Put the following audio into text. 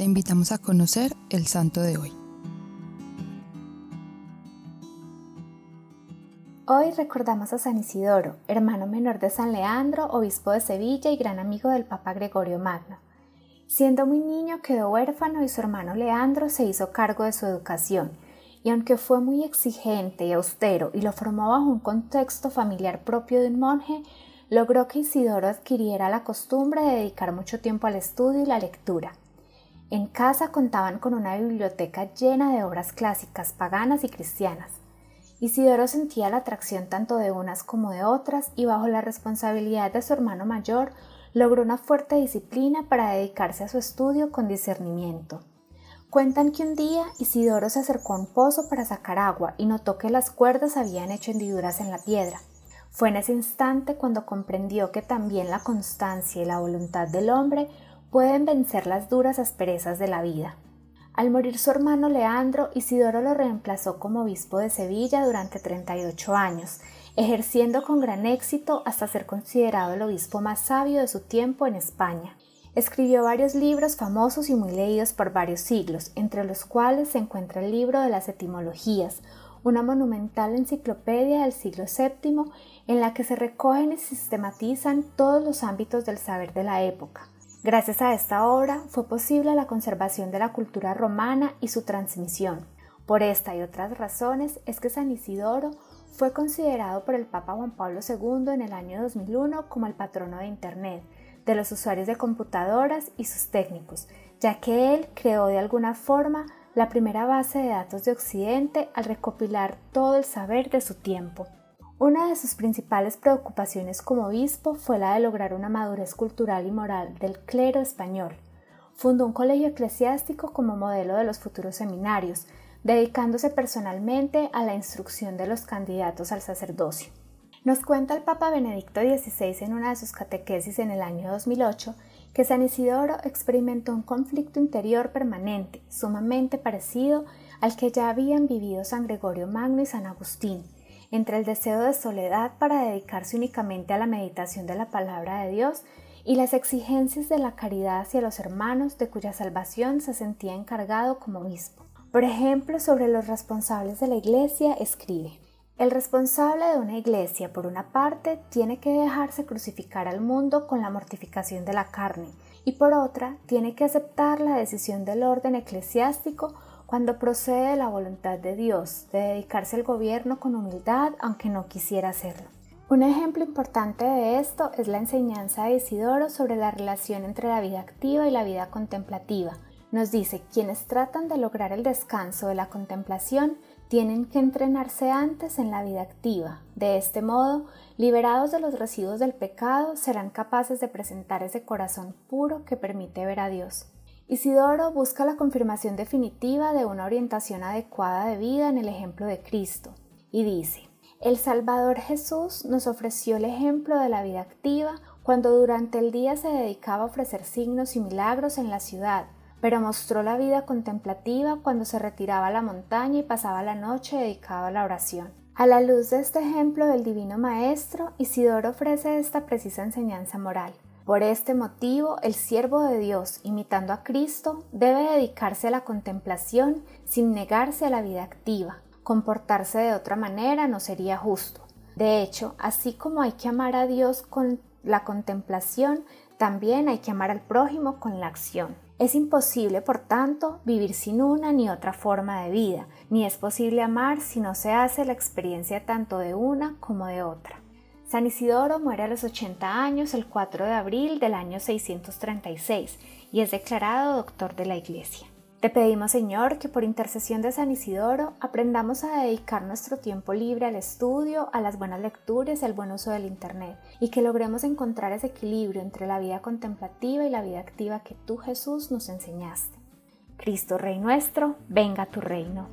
te invitamos a conocer el santo de hoy. Hoy recordamos a San Isidoro, hermano menor de San Leandro, obispo de Sevilla y gran amigo del Papa Gregorio Magno. Siendo muy niño quedó huérfano y su hermano Leandro se hizo cargo de su educación, y aunque fue muy exigente y austero y lo formó bajo un contexto familiar propio de un monje, logró que Isidoro adquiriera la costumbre de dedicar mucho tiempo al estudio y la lectura. En casa contaban con una biblioteca llena de obras clásicas paganas y cristianas. Isidoro sentía la atracción tanto de unas como de otras y bajo la responsabilidad de su hermano mayor logró una fuerte disciplina para dedicarse a su estudio con discernimiento. Cuentan que un día Isidoro se acercó a un pozo para sacar agua y notó que las cuerdas habían hecho hendiduras en la piedra. Fue en ese instante cuando comprendió que también la constancia y la voluntad del hombre pueden vencer las duras asperezas de la vida. Al morir su hermano Leandro, Isidoro lo reemplazó como obispo de Sevilla durante 38 años, ejerciendo con gran éxito hasta ser considerado el obispo más sabio de su tiempo en España. Escribió varios libros famosos y muy leídos por varios siglos, entre los cuales se encuentra el libro de las etimologías, una monumental enciclopedia del siglo VII en la que se recogen y sistematizan todos los ámbitos del saber de la época, Gracias a esta obra fue posible la conservación de la cultura romana y su transmisión. Por esta y otras razones es que San Isidoro fue considerado por el Papa Juan Pablo II en el año 2001 como el patrono de Internet, de los usuarios de computadoras y sus técnicos, ya que él creó de alguna forma la primera base de datos de Occidente al recopilar todo el saber de su tiempo. Una de sus principales preocupaciones como obispo fue la de lograr una madurez cultural y moral del clero español. Fundó un colegio eclesiástico como modelo de los futuros seminarios, dedicándose personalmente a la instrucción de los candidatos al sacerdocio. Nos cuenta el Papa Benedicto XVI en una de sus catequesis en el año 2008 que San Isidoro experimentó un conflicto interior permanente, sumamente parecido al que ya habían vivido San Gregorio Magno y San Agustín, entre el deseo de soledad para dedicarse únicamente a la meditación de la palabra de Dios y las exigencias de la caridad hacia los hermanos de cuya salvación se sentía encargado como obispo. Por ejemplo, sobre los responsables de la iglesia escribe, el responsable de una iglesia, por una parte, tiene que dejarse crucificar al mundo con la mortificación de la carne, y por otra, tiene que aceptar la decisión del orden eclesiástico cuando procede de la voluntad de Dios, de dedicarse al gobierno con humildad aunque no quisiera hacerlo. Un ejemplo importante de esto es la enseñanza de Isidoro sobre la relación entre la vida activa y la vida contemplativa. Nos dice, quienes tratan de lograr el descanso de la contemplación tienen que entrenarse antes en la vida activa. De este modo, liberados de los residuos del pecado, serán capaces de presentar ese corazón puro que permite ver a Dios. Isidoro busca la confirmación definitiva de una orientación adecuada de vida en el ejemplo de Cristo y dice, el Salvador Jesús nos ofreció el ejemplo de la vida activa cuando durante el día se dedicaba a ofrecer signos y milagros en la ciudad, pero mostró la vida contemplativa cuando se retiraba a la montaña y pasaba la noche dedicado a la oración. A la luz de este ejemplo del Divino Maestro, Isidoro ofrece esta precisa enseñanza moral. Por este motivo, el siervo de Dios, imitando a Cristo, debe dedicarse a la contemplación sin negarse a la vida activa. Comportarse de otra manera no sería justo. De hecho, así como hay que amar a Dios con la contemplación, también hay que amar al prójimo con la acción. Es imposible, por tanto, vivir sin una ni otra forma de vida, ni es posible amar si no se hace la experiencia tanto de una como de otra. San Isidoro muere a los 80 años el 4 de abril del año 636 y es declarado doctor de la Iglesia. Te pedimos, Señor, que por intercesión de San Isidoro aprendamos a dedicar nuestro tiempo libre al estudio, a las buenas lecturas y al buen uso del Internet, y que logremos encontrar ese equilibrio entre la vida contemplativa y la vida activa que tú, Jesús, nos enseñaste. Cristo Rey nuestro, venga tu reino.